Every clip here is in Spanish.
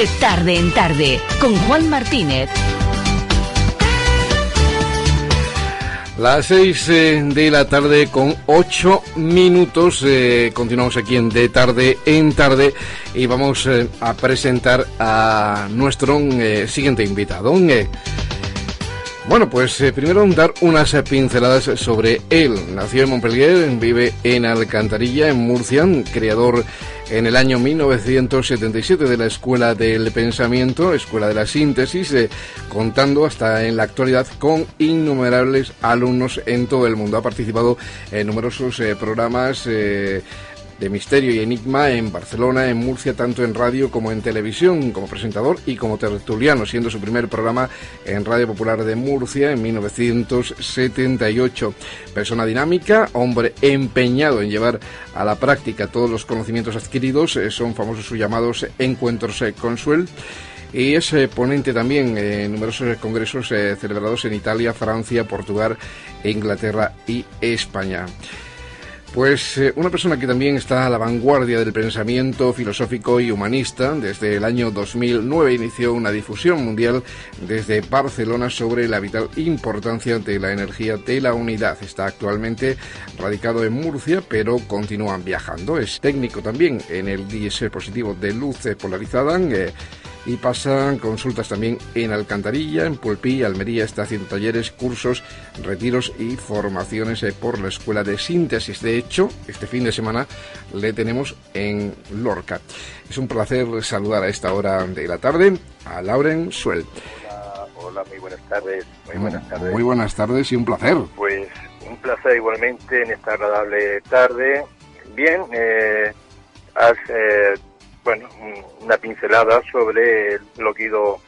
de tarde en tarde con Juan Martínez. Las seis eh, de la tarde con ocho minutos. Eh, continuamos aquí en De Tarde en Tarde y vamos eh, a presentar a nuestro siguiente invitado. Bueno, pues primero dar unas pinceladas sobre él. Nació en Montpellier, vive en Alcantarilla, en Murcia, creador en el año 1977 de la Escuela del Pensamiento, Escuela de la Síntesis, eh, contando hasta en la actualidad con innumerables alumnos en todo el mundo. Ha participado en numerosos eh, programas eh, de Misterio y Enigma en Barcelona, en Murcia, tanto en radio como en televisión, como presentador y como tertuliano, siendo su primer programa en Radio Popular de Murcia en 1978. Persona dinámica, hombre empeñado en llevar a la práctica todos los conocimientos adquiridos, eh, son famosos sus llamados encuentros eh, consuel y es eh, ponente también en numerosos congresos celebrados en Italia, Francia, Portugal, Inglaterra y España. Pues eh, una persona que también está a la vanguardia del pensamiento filosófico y humanista, desde el año 2009 inició una difusión mundial desde Barcelona sobre la vital importancia de la energía de la unidad. Está actualmente radicado en Murcia, pero continúan viajando. Es técnico también en el dispositivo de luz polarizada. Eh, y pasan consultas también en Alcantarilla, en Pulpí, Almería, está haciendo talleres, cursos, retiros y formaciones eh, por la Escuela de Síntesis. De hecho, este fin de semana le tenemos en Lorca. Es un placer saludar a esta hora de la tarde a Lauren Suel. Hola, hola, muy buenas tardes. Muy buenas tardes. Muy buenas tardes y un placer. Pues un placer igualmente en esta agradable tarde. Bien, eh, has eh, bueno, una pincelada sobre lo que he ido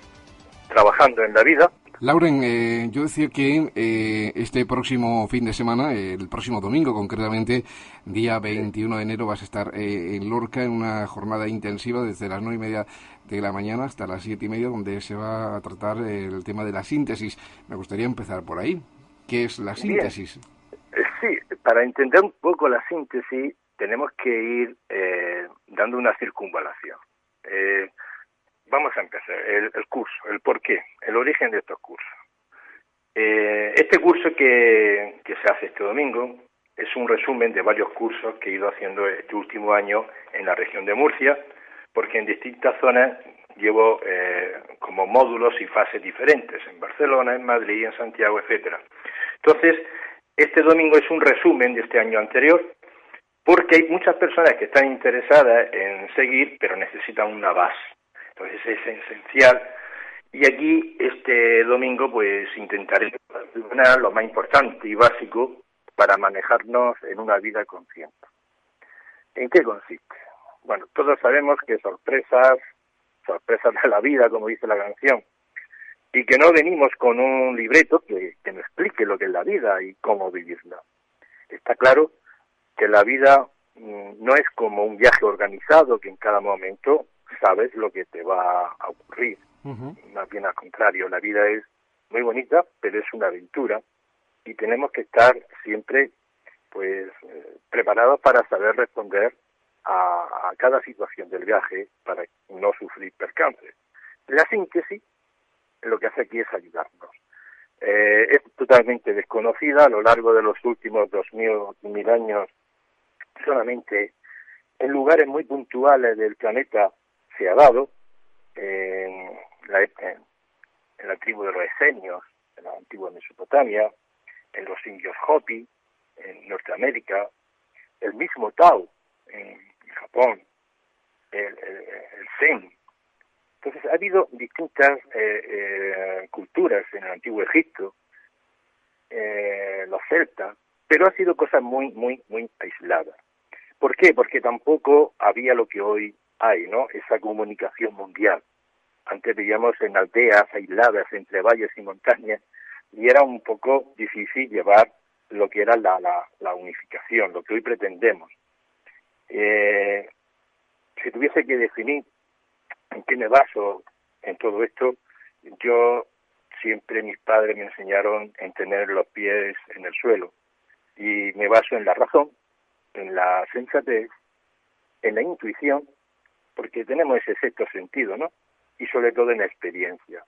trabajando en la vida. Lauren, eh, yo decía que eh, este próximo fin de semana, el próximo domingo concretamente, día 21 de enero, vas a estar eh, en Lorca en una jornada intensiva desde las nueve y media de la mañana hasta las siete y media, donde se va a tratar el tema de la síntesis. Me gustaría empezar por ahí. ¿Qué es la síntesis? Sí, para entender un poco la síntesis, tenemos que ir eh, dando una circunvalación. Eh, vamos a empezar. El, curso, el por qué, el origen de estos cursos. Eh, este curso que, que se hace este domingo es un resumen de varios cursos que he ido haciendo este último año en la región de Murcia, porque en distintas zonas llevo como módulos y fases diferentes, en Barcelona, en Madrid, en Santiago, etcétera. Entonces, este domingo es un resumen de este año anterior, porque hay muchas personas que están interesadas en seguir, pero necesitan una base. Entonces es esencial. Y aquí, este domingo, pues intentaré lo más importante y básico para manejarnos en una vida consciente. ¿En qué consiste? Bueno, todos sabemos que sorpresas, sorpresas de la vida, como dice la canción, y que no venimos con un libreto que, que nos explique lo que es la vida y cómo vivirla. Está claro que la vida mm, no es como un viaje organizado que en cada momento sabes lo que te va a ocurrir. Más bien al contrario, la vida es muy bonita, pero es una aventura y tenemos que estar siempre pues eh, preparados para saber responder a, cada situación del viaje para no sufrir percances. La síntesis lo que hace aquí es ayudarnos. Eh, es totalmente desconocida a lo largo de los últimos dos mil años solamente en lugares muy puntuales del planeta se ha dado, en la, en la tribu de los esenios, en la antigua Mesopotamia, en los indios Hopi, en Norteamérica, el mismo Tao en Japón, el, Zen. Entonces ha habido distintas eh, eh, culturas en el antiguo Egipto, eh, los celtas, pero ha sido cosas muy, muy, muy aisladas. ¿Por qué? Porque tampoco había lo que hoy hay, ¿no? Esa comunicación mundial. Antes vivíamos en aldeas aisladas entre valles y montañas y era un poco difícil llevar lo que era la, la, unificación, lo que hoy pretendemos. Eh, si tuviese que definir en qué me baso en todo esto, yo siempre mis padres me enseñaron en tener los pies en el suelo y me baso en la razón, en la sensatez, en la intuición, porque tenemos ese sexto sentido, ¿no? y sobre todo en la experiencia.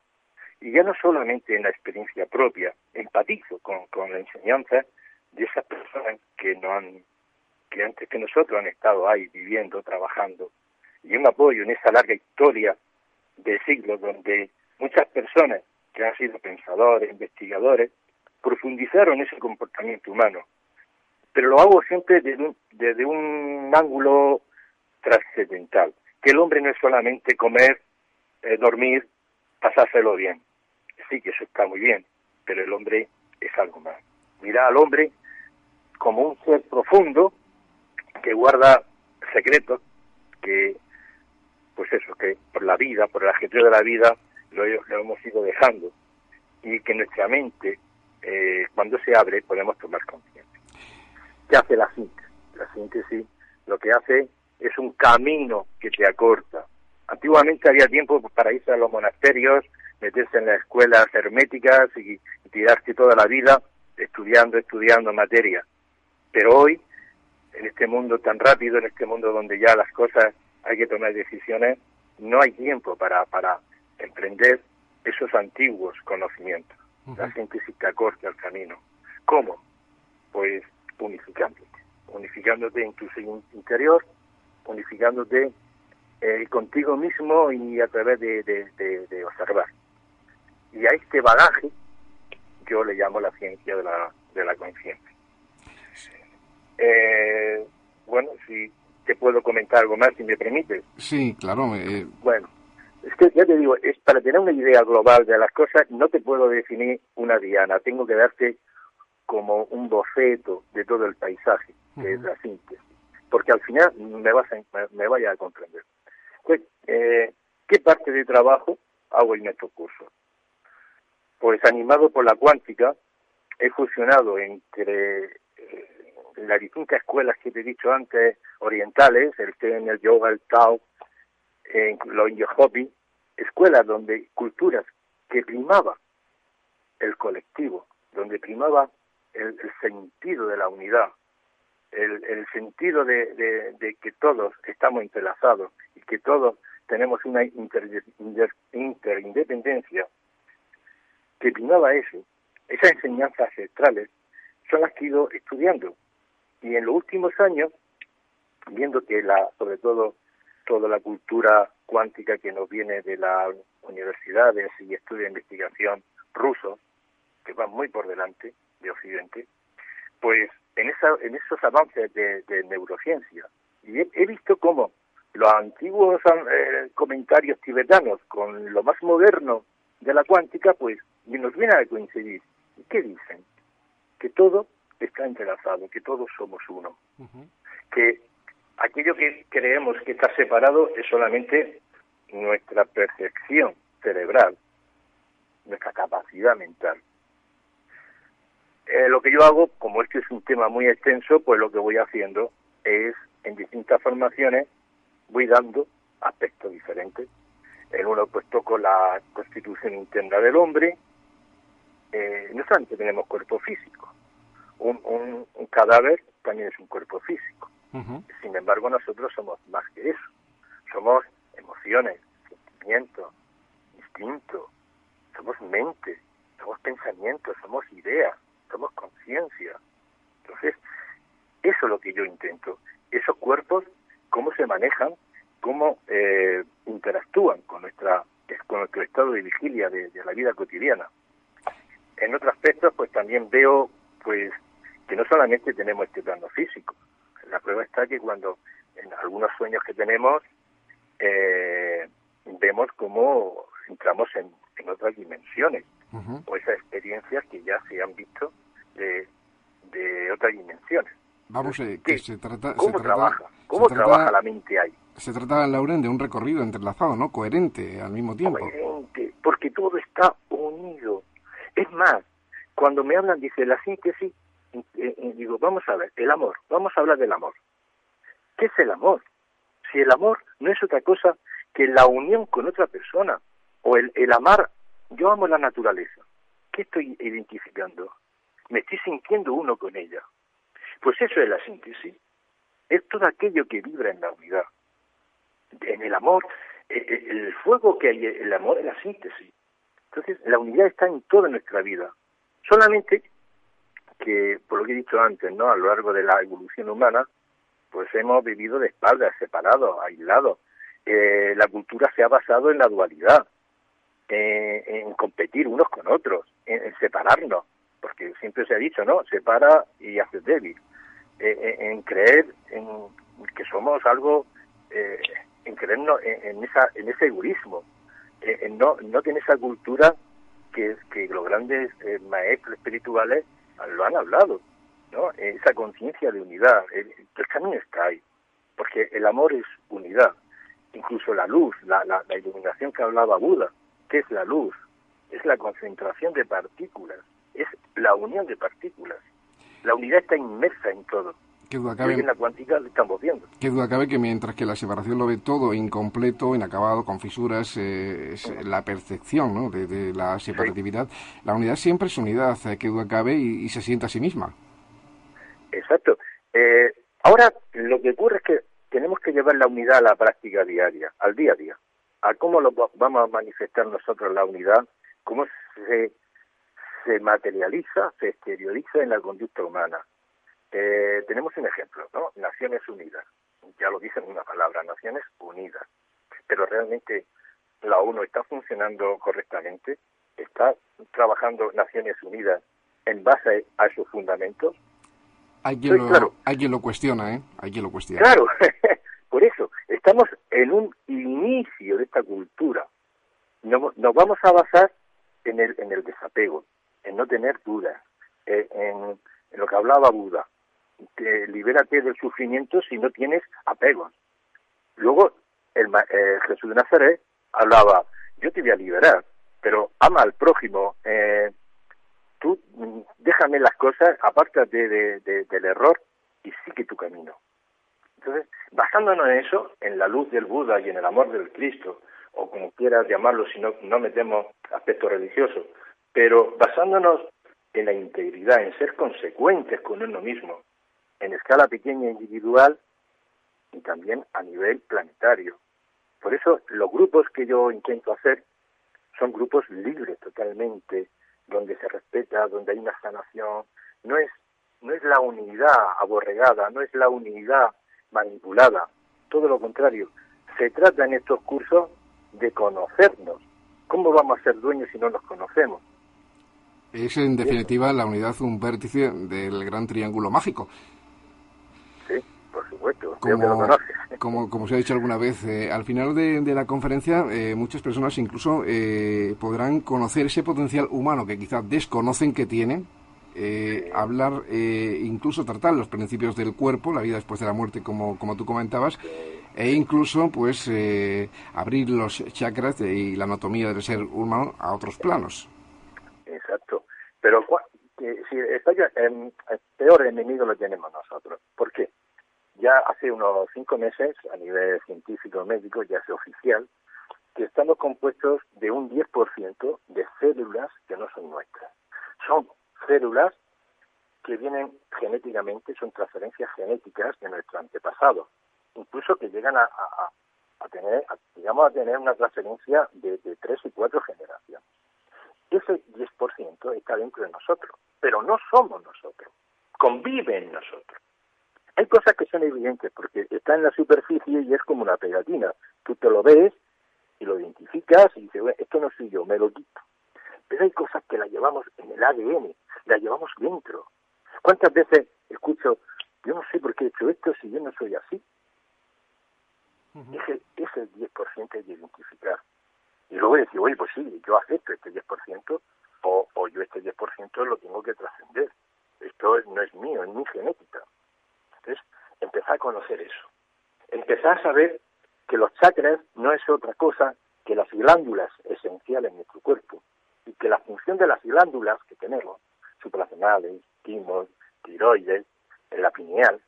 Y ya no solamente en la experiencia propia, empatizo con, con la enseñanza de esas personas que no han, que antes que nosotros han estado ahí viviendo, trabajando. Y me apoyo en esa larga historia de siglos donde muchas personas que han sido pensadores, investigadores, profundizaron ese comportamiento humano. Pero lo hago siempre desde un, ángulo trascendental, que el hombre no es solamente comer, eh, dormir, pasárselo bien. Sí, que eso está muy bien, pero el hombre es algo más. Mira al hombre como un ser profundo que guarda secretos, que, pues eso, que por la vida, por el ajetreo de la vida, lo hemos ido dejando y que nuestra mente, eh, cuando se abre, podemos tomar conciencia. ¿Qué hace la síntesis? La síntesis lo que hace es un camino que te acorta. Antiguamente había tiempo para irse a los monasterios, meterse en las escuelas herméticas y, y tirarse toda la vida estudiando, estudiando materia. Pero hoy, en este mundo tan rápido, en este mundo donde ya las cosas hay que tomar decisiones, no hay tiempo para, para emprender esos antiguos conocimientos. La síntesis te acorta el camino. ¿Cómo? Pues unificándote, unificándote en tu interior, unificándote eh, contigo mismo y a través de, de, observar. Y a este bagaje yo le llamo la ciencia de la, de la conciencia. Eh, bueno, si te puedo comentar algo más, si me permites. Sí, claro. Eh... Bueno, es que ya te digo, es para tener una idea global de las cosas, no te puedo definir una diana, tengo que darte como un boceto de todo el paisaje, que es la síntesis, porque al final me vas a, me, vaya a comprender. Pues, eh, ¿qué parte de trabajo hago en estos cursos? Pues animado por la cuántica, he fusionado entre eh, las distintas escuelas que te he dicho antes, orientales, el Zen, el yoga, el Tao, en los Hopi, escuelas donde culturas que primaba el colectivo, donde primaba el, sentido de la unidad, el, sentido de, que todos estamos entrelazados y que todos tenemos una interindependencia, que primaba eso, esas enseñanzas ancestrales son las que he ido estudiando. Y en los últimos años, viendo que la, sobre todo toda la cultura cuántica que nos viene de las universidades y estudios de investigación rusos, que van muy por delante de Occidente, pues en, esa, en esos avances de, neurociencia, y he, visto cómo los antiguos eh, comentarios tibetanos con lo más moderno de la cuántica, pues nos vienen a coincidir. ¿Y qué dicen? Que todo está entrelazado, que todos somos uno, que aquello que creemos que está separado es solamente nuestra percepción cerebral, nuestra capacidad mental. Eh, lo que yo hago, como este es un tema muy extenso, pues lo que voy haciendo es, en distintas formaciones, voy dando aspectos diferentes. En uno pues toco la constitución interna del hombre. Eh, no solamente tenemos cuerpo físico. Un, un cadáver también es un cuerpo físico. Sin embargo, nosotros somos más que eso. Somos emociones, sentimientos, instinto, somos mente, somos pensamientos, somos ideas, somos conciencia. Entonces, eso es lo que yo intento. Esos cuerpos, cómo se manejan, cómo eh, interactúan con nuestra con nuestro estado de vigilia de, de la vida cotidiana. En otros aspectos, pues también veo pues que no solamente tenemos este plano físico, la prueba está que cuando en algunos sueños que tenemos eh, vemos cómo entramos en, otras dimensiones o esas experiencias que ya se han visto de, otras dimensiones. Vamos, eh, que se trata... ¿Cómo trabaja? ¿Cómo trabaja la mente ahí? Se trata, Lauren, de un recorrido entrelazado, ¿no? Coherente al mismo tiempo. Coherente, porque todo está unido. Es más, cuando me hablan, dice, la síntesis digo, vamos a ver, el amor, vamos a hablar del amor. ¿Qué es el amor? Si el amor no es otra cosa que la unión con otra persona, o el, el amar, yo amo la naturaleza. ¿Qué estoy identificando? Me estoy sintiendo uno con ella. Pues eso es la síntesis. Es todo aquello que vibra en la unidad. En el amor el fuego que hay, el amor es la síntesis. Entonces, la unidad está en toda nuestra vida. Solamente que, por lo que he dicho antes, ¿no? A lo largo de la evolución humana, pues hemos vivido de espaldas, separados, aislados. Eh, la cultura se ha basado en la dualidad, en competir unos con otros, en, separarnos, porque siempre se ha dicho, ¿no? Separa y hace débil. Eh, eh, en creer en que somos algo, en creernos en, esa, en ese egoísmo, en no, no tener esa cultura que los grandes maestros espirituales lo han hablado, ¿no? Esa conciencia de unidad, el, el, camino está ahí, porque el amor es unidad, incluso la luz, la, la, iluminación que hablaba Buda, ¿qué es la luz? Es la concentración de partículas, es la unión de partículas. La unidad está inmersa en todo. ¿Qué duda cabe, en la cuántica estamos viendo. Qué duda cabe que mientras que la separación lo ve todo incompleto, inacabado, con fisuras, eh, es la percepción ¿no? de, la separatividad, la unidad siempre es unidad, eh, qué duda cabe, y, se siente a sí misma. Exacto. Eh, ahora, lo que ocurre es que tenemos que llevar la unidad a la práctica diaria, al día a día. A cómo lo vamos a manifestar nosotros la unidad, cómo se, se materializa, se exterioriza en la conducta humana eh, tenemos un ejemplo, ¿no? Naciones Unidas. Ya lo dicen una palabra, Naciones Unidas. Pero realmente la ONU está funcionando correctamente, está trabajando Naciones Unidas en base a sus fundamentos. Hay quien, lo, hay quien lo cuestiona, ¿eh? Hay quien lo cuestiona. Claro, por eso, estamos en un inicio de esta cultura. Nos, nos vamos a basar en el, en el desapego, en no tener dudas, eh, en, en lo que hablaba Buda, que libérate del sufrimiento si no tienes apegos. Luego, el, eh, Jesús de Nazaret hablaba, yo te voy a liberar, pero ama al prójimo, eh, déjame las cosas, apártate de, del error y sigue tu camino. Entonces, basándonos en eso, en la luz del Buda y en el amor del Cristo, o como quieras llamarlo si no, no metemos aspectos religiosos, pero basándonos en la integridad, en ser consecuentes con uno mismo, en escala pequeña individual y también a nivel planetario. Por eso los grupos que yo intento hacer son grupos libres totalmente, donde se respeta, donde hay una sanación. No es, no es la unidad aborregada, no es la unidad manipulada, todo lo contrario. Se trata en estos cursos de conocernos. ¿Cómo vamos a ser dueños si no nos conocemos? Es en definitiva la unidad un vértice del gran triángulo mágico como, como, se ha dicho alguna vez, eh, al final de, la conferencia eh, muchas personas incluso eh, podrán conocer ese potencial humano que quizás desconocen que tienen, hablar, incluso tratar los principios del cuerpo, la vida después de la muerte, como, como tú comentabas, e incluso pues abrir los chakras y la anatomía del ser humano a otros planos. Exacto. Pero si el peor enemigo lo tenemos nosotros. ¿Por qué? Ya hace unos cinco meses, a nivel científico médico, ya es oficial, que estamos compuestos de un 10% de células que no son nuestras. Son células que vienen genéticamente, son transferencias genéticas de nuestro antepasado, incluso que llegan a, tener, digamos, a tener una transferencia de, tres y cuatro generaciones. Ese 10% está dentro de nosotros, pero no somos nosotros, convive en nosotros. Hay cosas que son evidentes porque está en la superficie y es como una pegatina. Tú te lo ves y lo identificas y dices, esto no soy yo, me lo quito. Pero hay cosas que las llevamos en el ADN, las llevamos dentro. ¿Cuántas veces escucho, yo no sé por qué he hecho esto si yo no soy así? ese, ese 10% de identificar. Y luego decir, oye, pues sí, yo acepto este 10%, o, o yo este 10% lo tengo que trascender. Esto no es mío, es mi genética. A conocer eso. Empezar a saber que los chakras no es otra cosa que las glándulas esenciales en nuestro cuerpo y que la función de las glándulas que tenemos, suprarrenales, timos, tiroides, la pineal,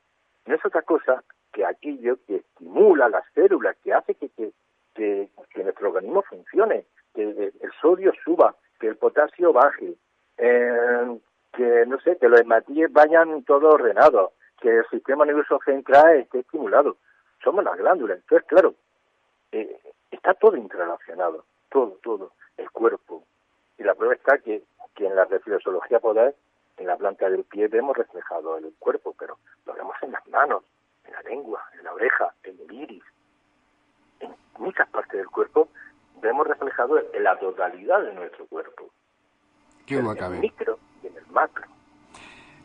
no es otra cosa que aquello que estimula las células, que hace que, que, que, nuestro organismo funcione, que el sodio suba, que el potasio baje, eh, que no sé, que los hematíes vayan todo ordenados, que el sistema nervioso central esté estimulado. Somos las glándulas. Entonces, claro, eh, Está todo interrelacionado, todo, todo, el cuerpo. Y la prueba está que, que en la reflexología poder, en la planta del pie vemos reflejado el cuerpo, pero lo vemos en las manos, en la lengua, en la oreja, en el iris, en muchas partes del cuerpo vemos reflejado en la totalidad de nuestro cuerpo. ¿Qué en el micro y en el macro.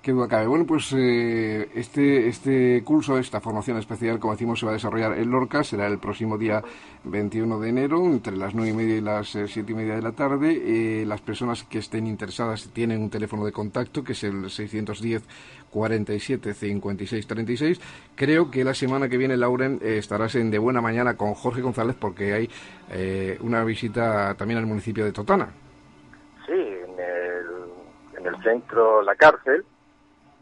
Qué duda cabe. Bueno, pues eh, este, este curso, esta formación especial, como decimos, se va a desarrollar en Lorca. Será el próximo día 21 de enero, entre las 9 y media y las 7 eh, y media de la tarde. Eh, las personas que estén interesadas tienen un teléfono de contacto, que es el 610 47 56 36. Creo que la semana que viene, Lauren, estarás en De Buena Mañana con Jorge González, porque hay una visita también al municipio de Totana. Sí, en el, en el centro La Cárcel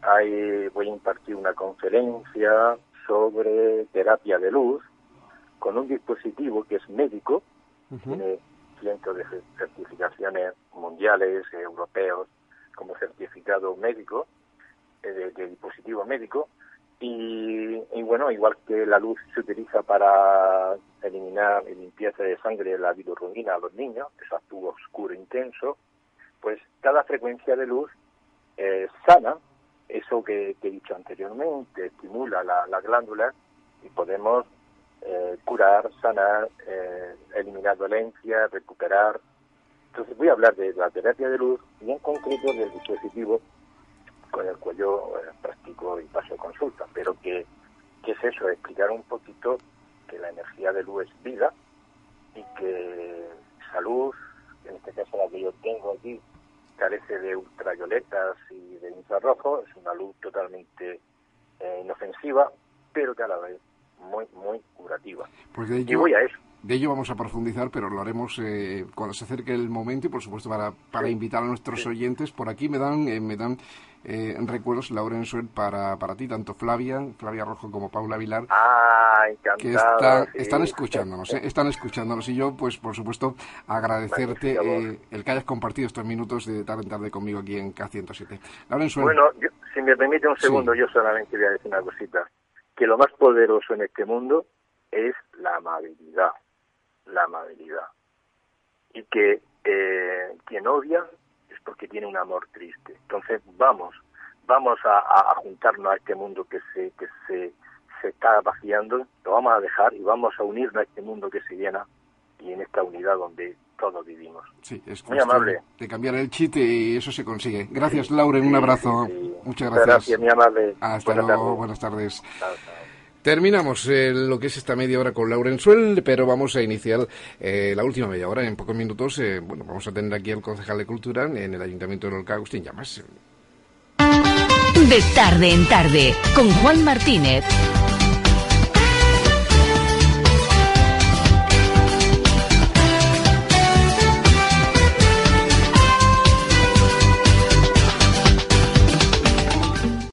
Ahí voy a impartir una conferencia sobre terapia de luz con un dispositivo que es médico, tiene cientos de certificaciones mundiales, europeos, como certificado médico, eh, de, dispositivo médico, y, bueno, igual que la luz se utiliza para eliminar y limpieza de sangre la bilirrubina a los niños, ese tubo oscuro intenso, pues cada frecuencia de luz eh, sana eso que, he dicho anteriormente, estimula la, glándula y podemos eh, curar, sanar, eh, eliminar dolencia, recuperar. Entonces voy a hablar de la terapia de luz y en concreto del dispositivo con el cual yo eh, practico y paso consulta, pero que, que es eso, explicar un poquito que la energía de luz es vida y que salud, en este caso la que yo tengo aquí, carece de ultravioletas y de infrarrojo, es una luz totalmente eh, inofensiva, pero que a la vez muy, muy curativa. Pues de ello, y voy a eso. De ello vamos a profundizar, pero lo haremos eh, cuando se acerque el momento y, por supuesto, para, para invitar a nuestros oyentes. Por aquí me dan, eh, me dan eh, recuerdos, Lauren Suel, para, para ti, tanto Flavia, Flavia Rojo como Paula Vilar, ah, que están escuchándonos, ¿eh? están escuchándonos. Y yo, pues, por supuesto, agradecerte eh, el que hayas compartido estos minutos de tarde en tarde conmigo aquí en K107. Lauren Suel. Bueno, si me permite un segundo, yo solamente voy a decir una cosita. Que lo más poderoso en este mundo es la amabilidad. La amabilidad. Y que eh, quien odia porque tiene un amor triste. Entonces vamos, vamos a, juntarnos a este mundo que se, que se, se está vaciando, lo vamos a dejar y vamos a unirnos a este mundo que se llena y en esta unidad donde todos vivimos. Sí, es muy amable. De cambiar el chiste y eso se consigue. Gracias, Lauren. Un abrazo. Muchas gracias. Gracias, muy amable. Hasta luego. Buenas tardes. Terminamos eh, lo que es esta media hora con Lauren Suel, pero vamos a iniciar eh, la última media hora. En pocos minutos, eh, bueno, vamos a tener aquí al concejal de Cultura en el Ayuntamiento de Lorca, Agustín Llamas. De tarde en tarde, con Juan Martínez.